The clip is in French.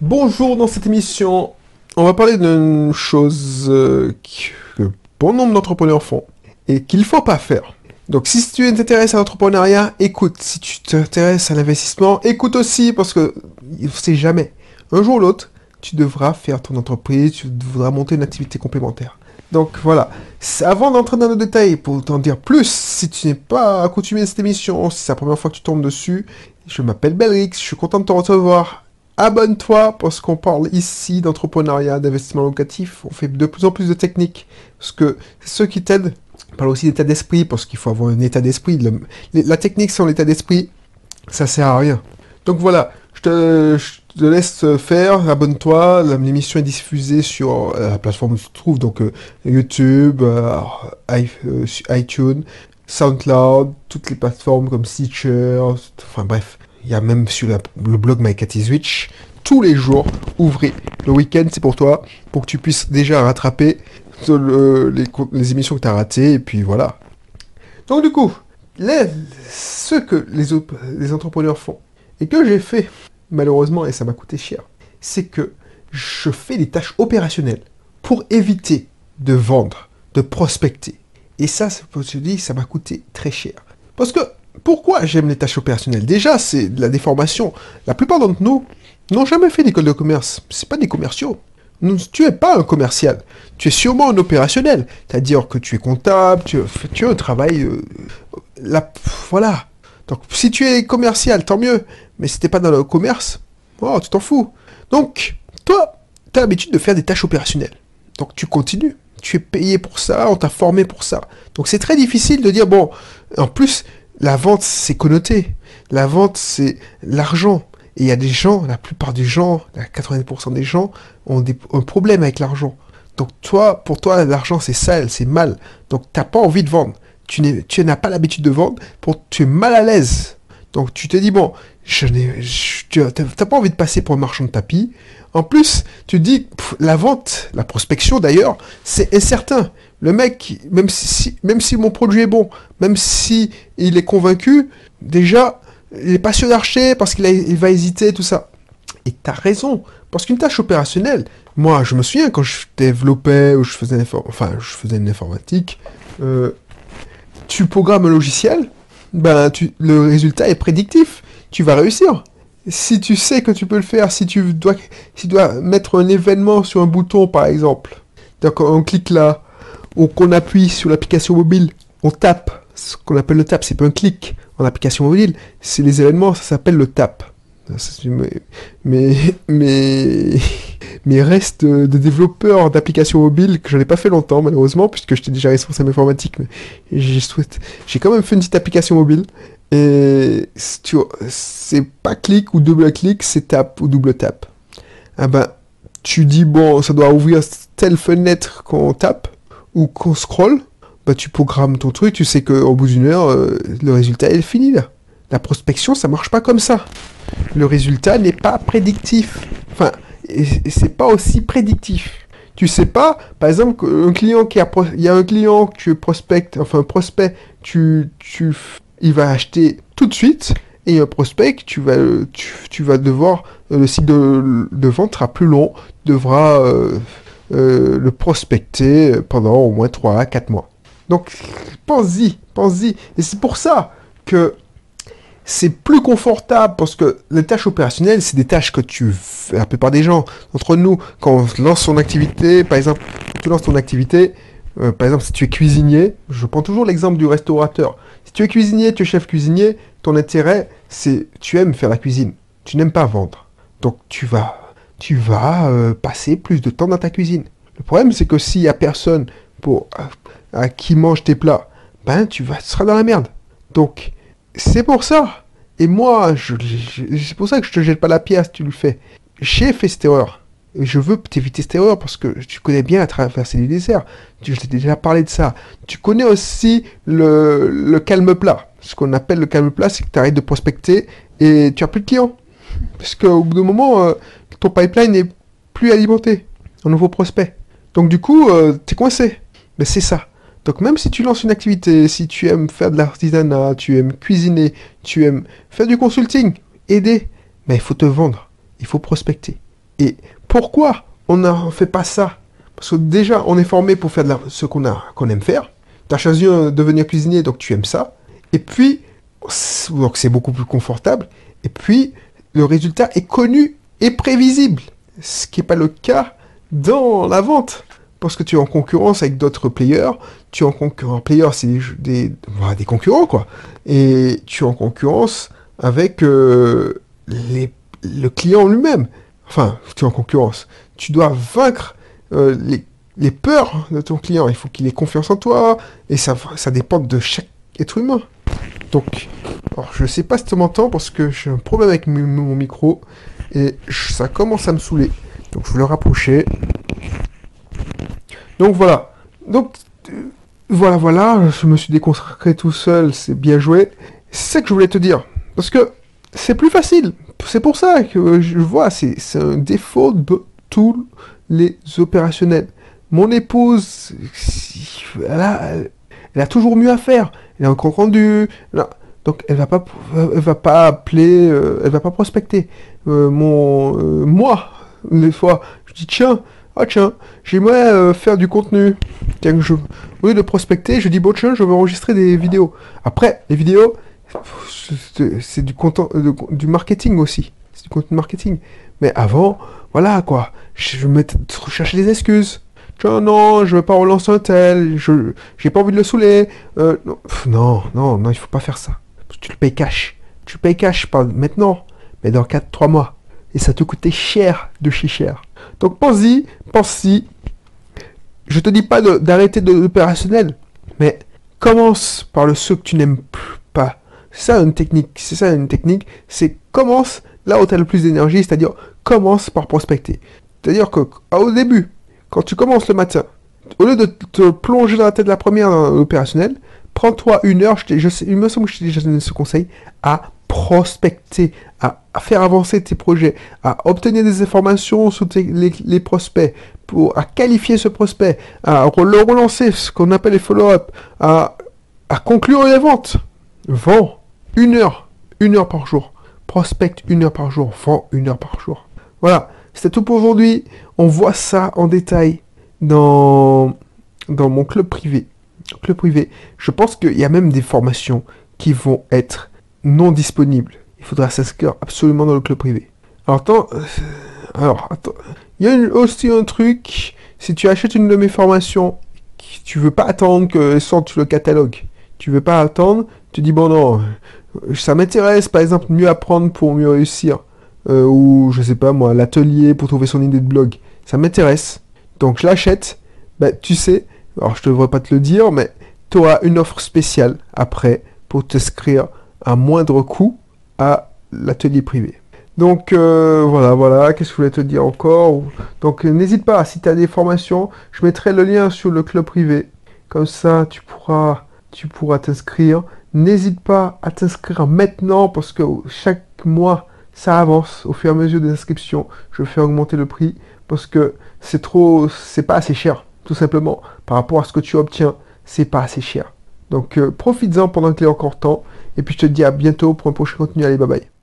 Bonjour, dans cette émission, on va parler d'une chose euh, que bon nombre d'entrepreneurs font et qu'il ne faut pas faire. Donc si tu t'intéresses à l'entrepreneuriat, écoute. Si tu t'intéresses à l'investissement, écoute aussi parce que ne jamais. Un jour ou l'autre, tu devras faire ton entreprise, tu devras monter une activité complémentaire. Donc voilà. Avant d'entrer dans le détail, pour t'en dire plus, si tu n'es pas accoutumé à cette émission, si c'est la première fois que tu tombes dessus, je m'appelle Belrix, je suis content de te recevoir. Abonne-toi parce qu'on parle ici d'entrepreneuriat, d'investissement locatif. On fait de plus en plus de techniques parce que ceux qui t'aident. On parle aussi d'état d'esprit parce qu'il faut avoir un état d'esprit. La technique sans l'état d'esprit, ça sert à rien. Donc voilà, je te, laisse faire, abonne-toi. L'émission est diffusée sur euh, la plateforme où tu te trouves, donc euh, YouTube, euh, iTunes, SoundCloud, toutes les plateformes comme Stitcher, enfin bref. Il y a même sur le blog My Switch. Tous les jours, ouvrez. Le week-end, c'est pour toi, pour que tu puisses déjà rattraper les, émissions que tu as ratées, et puis voilà. Donc du coup, ce que les, entrepreneurs font, et que j'ai fait malheureusement, et ça m'a coûté cher, c'est que je fais des tâches opérationnelles pour éviter de vendre, de prospecter. Et ça, je dis, ça m'a coûté très cher. Parce que, pourquoi j'aime les tâches opérationnelles? Déjà, c'est de la déformation. La plupart d'entre nous n'ont jamais fait d'école de commerce. C'est pas des commerciaux. Tu es pas un commercial. Tu es sûrement un opérationnel. C'est-à-dire que tu es comptable, tu, tu as un travail... Euh, voilà. Donc, si tu es commercial, tant mieux. Mais si t'es pas dans le commerce, oh, tu t'en fous. Donc, toi, tu as l'habitude de faire des tâches opérationnelles. Donc, tu continues. Tu es payé pour ça, on t'a formé pour ça. Donc, c'est très difficile de dire, bon, en plus, la vente, c'est connoté. La vente, c'est l'argent. Et il y a des gens, la plupart des gens, 80% des gens, ont des, un problème avec l'argent. Donc toi, pour toi, l'argent c'est sale, c'est mal. Donc t'as pas envie de vendre tu n'as pas l'habitude de vendre, pour, tu es mal à l'aise. Donc tu te dis, bon, je n'as pas envie de passer pour un marchand de tapis. En plus, tu dis, la vente, la prospection d'ailleurs, c'est incertain. Le mec, même si, mon produit est bon, même si il est convaincu, déjà, il est pas sûr d'acheter parce qu'il il va hésiter, tout ça. Et tu as raison. Parce qu'une tâche opérationnelle, moi, je me souviens quand je développais ou je faisais, une informatique, euh, tu programmes un logiciel, ben le résultat est prédictif. Tu vas réussir. Si tu sais que tu peux le faire, si tu dois, si tu dois mettre un événement sur un bouton, par exemple, donc on clique là, ou qu'on appuie sur l'application mobile, on tape, ce qu'on appelle le tap, c'est pas un clic en application mobile, c'est les événements, ça s'appelle le tap. Mais, mais, mes restes de développeur d'applications mobiles, que je n'ai pas fait longtemps malheureusement, puisque j'étais déjà responsable informatique, mais j'ai j'ai quand même fait une petite application mobile. Et c'est pas clic ou double clic, c'est tap ou double tap. Ah ben, tu dis bon, ça doit ouvrir telle fenêtre qu'on tape ou qu'on scroll. Bah, tu programmes ton truc, tu sais qu'au bout d'une heure, euh, le résultat est fini là. La prospection, ça marche pas comme ça. Le résultat n'est pas prédictif. Enfin, et, c'est pas aussi prédictif. Tu sais pas, par exemple, un client qui a, il y a un client que tu prospectes, enfin un prospect, tu, tu, il va acheter tout de suite, et un prospect, tu vas, tu, vas devoir, le cycle de, de vente sera plus long, devra euh, euh, le prospecter pendant au moins 3 à 4 mois. Donc, pense-y, pense-y. Et c'est pour ça que c'est plus confortable parce que les tâches opérationnelles, c'est des tâches que tu fais, la plupart des gens, entre nous, quand on lance son activité, par exemple, tu lances ton activité, euh, par exemple, si tu es cuisinier, je prends toujours l'exemple du restaurateur. Si tu es cuisinier, tu es chef cuisinier, ton intérêt, c'est tu aimes faire la cuisine, tu n'aimes pas vendre. Donc tu vas, tu vas euh, passer plus de temps dans ta cuisine. Le problème, c'est que s'il y a personne pour à, qui mange tes plats, ben tu vas, tu seras dans la merde. Donc c'est pour ça. Et moi, c'est pour ça que je te jette pas la pièce, tu le fais. J'ai fait cette erreur. Et je veux t'éviter cette erreur parce que tu connais bien à traverser les déserts. Je t'ai déjà parlé de ça. Tu connais aussi le, calme plat. Ce qu'on appelle le calme plat, c'est que tu arrêtes de prospecter et tu as plus de clients. Parce qu'au bout d'un moment, euh, ton pipeline n'est plus alimenté en nouveaux prospects. Donc du coup, euh, tu es coincé. Mais c'est ça. Donc même si tu lances une activité, si tu aimes faire de l'artisanat, tu aimes cuisiner, tu aimes faire du consulting, aider, mais il faut te vendre, il faut prospecter. Et pourquoi on ne fait pas ça? Parce que déjà, on est formé pour faire ce qu'on qu'on aime faire. Tu as choisi de devenir cuisinier, donc tu aimes ça. Et puis, donc c'est beaucoup plus confortable. Et puis, le résultat est connu et prévisible. Ce qui n'est pas le cas dans la vente. Parce que tu es en concurrence avec d'autres players. Tu es en concurrence. Players, c'est des, des, concurrents, quoi. Et tu es en concurrence avec euh, le client lui-même. Enfin, tu es en concurrence. Tu dois vaincre euh, les, les, peurs de ton client. Il faut qu'il ait confiance en toi. Et ça, ça dépend de chaque être humain. Donc, alors, je sais pas si tu m'entends parce que j'ai un problème avec mon micro et ça commence à me saouler. Donc, je vais le rapprocher. Donc, voilà. Donc, euh, voilà, voilà. Je me suis déconcentré tout seul. C'est bien joué. C'est ça que je voulais te dire. Parce que c'est plus facile. C'est pour ça que je vois, c'est un défaut de tous les opérationnels. Mon épouse, elle a toujours mieux à faire. Elle a un compte rendu. Donc elle va pas, elle va pas appeler, euh, elle va pas prospecter. Euh, mon, euh, moi, des fois, je dis tiens, ah tiens, j'aimerais faire du contenu. Tiens, je, au lieu de prospecter, je dis bon tiens, je veux enregistrer des vidéos. Après, les vidéos, c'est du content, du marketing aussi. C'est du contenu marketing. Mais avant, voilà quoi, je vais chercher des excuses non, je veux pas relancer un tel, je j'ai pas envie de le saouler. Euh, non, non, non, il faut pas faire ça. Tu le payes cash. Tu le payes cash, pas maintenant, mais dans 4-3 mois. Et ça te coûtait cher de chez cher. Donc pense-y, pense-y. Je te dis pas d'arrêter de l'opérationnel, mais commence par le ce que tu n'aimes pas. C'est ça une technique, c'est ça une technique, c'est commence là où tu as le plus d'énergie, c'est-à-dire commence par prospecter. C'est-à-dire que au début, quand tu commences le matin, au lieu de te plonger dans la tête de la première opérationnelle, prends-toi une heure, je, il me semble que je t'ai déjà donné ce conseil, à prospecter, à, faire avancer tes projets, à obtenir des informations sur les, prospects, pour, à qualifier ce prospect, à le relancer, ce qu'on appelle les follow-up, à, à conclure les ventes. Vends une heure, une heure par jour. Prospecte une heure par jour, vends une heure par jour. Voilà. C'est tout pour aujourd'hui. On voit ça en détail dans, dans mon club privé. Club privé. Je pense qu'il y a même des formations qui vont être non disponibles. Il faudra s'inscrire absolument dans le club privé. Alors attends, euh, alors attends. Il y a aussi un truc. Si tu achètes une de mes formations, tu veux pas attendre que sorte le catalogue. Tu veux pas attendre. Tu dis bon non, ça m'intéresse par exemple mieux apprendre pour mieux réussir. Euh, ou je sais pas moi, l'atelier pour trouver son idée de blog. Ça m'intéresse. Donc je l'achète. Bah, tu sais, alors je devrais pas te le dire, mais tu auras une offre spéciale après pour t'inscrire à moindre coût à l'atelier privé. Donc euh, voilà, voilà, qu'est-ce que je voulais te dire encore? Donc n'hésite pas, si tu as des formations, je mettrai le lien sur le club privé. Comme ça, tu pourras tu pourras t'inscrire. N'hésite pas à t'inscrire maintenant parce que chaque mois, ça avance au fur et à mesure des inscriptions. Je fais augmenter le prix parce que c'est trop, c'est pas assez cher, tout simplement. Par rapport à ce que tu obtiens, c'est pas assez cher. Donc euh, profites-en pendant qu'il est encore temps. Et puis je te dis à bientôt pour un prochain contenu. Allez, bye bye.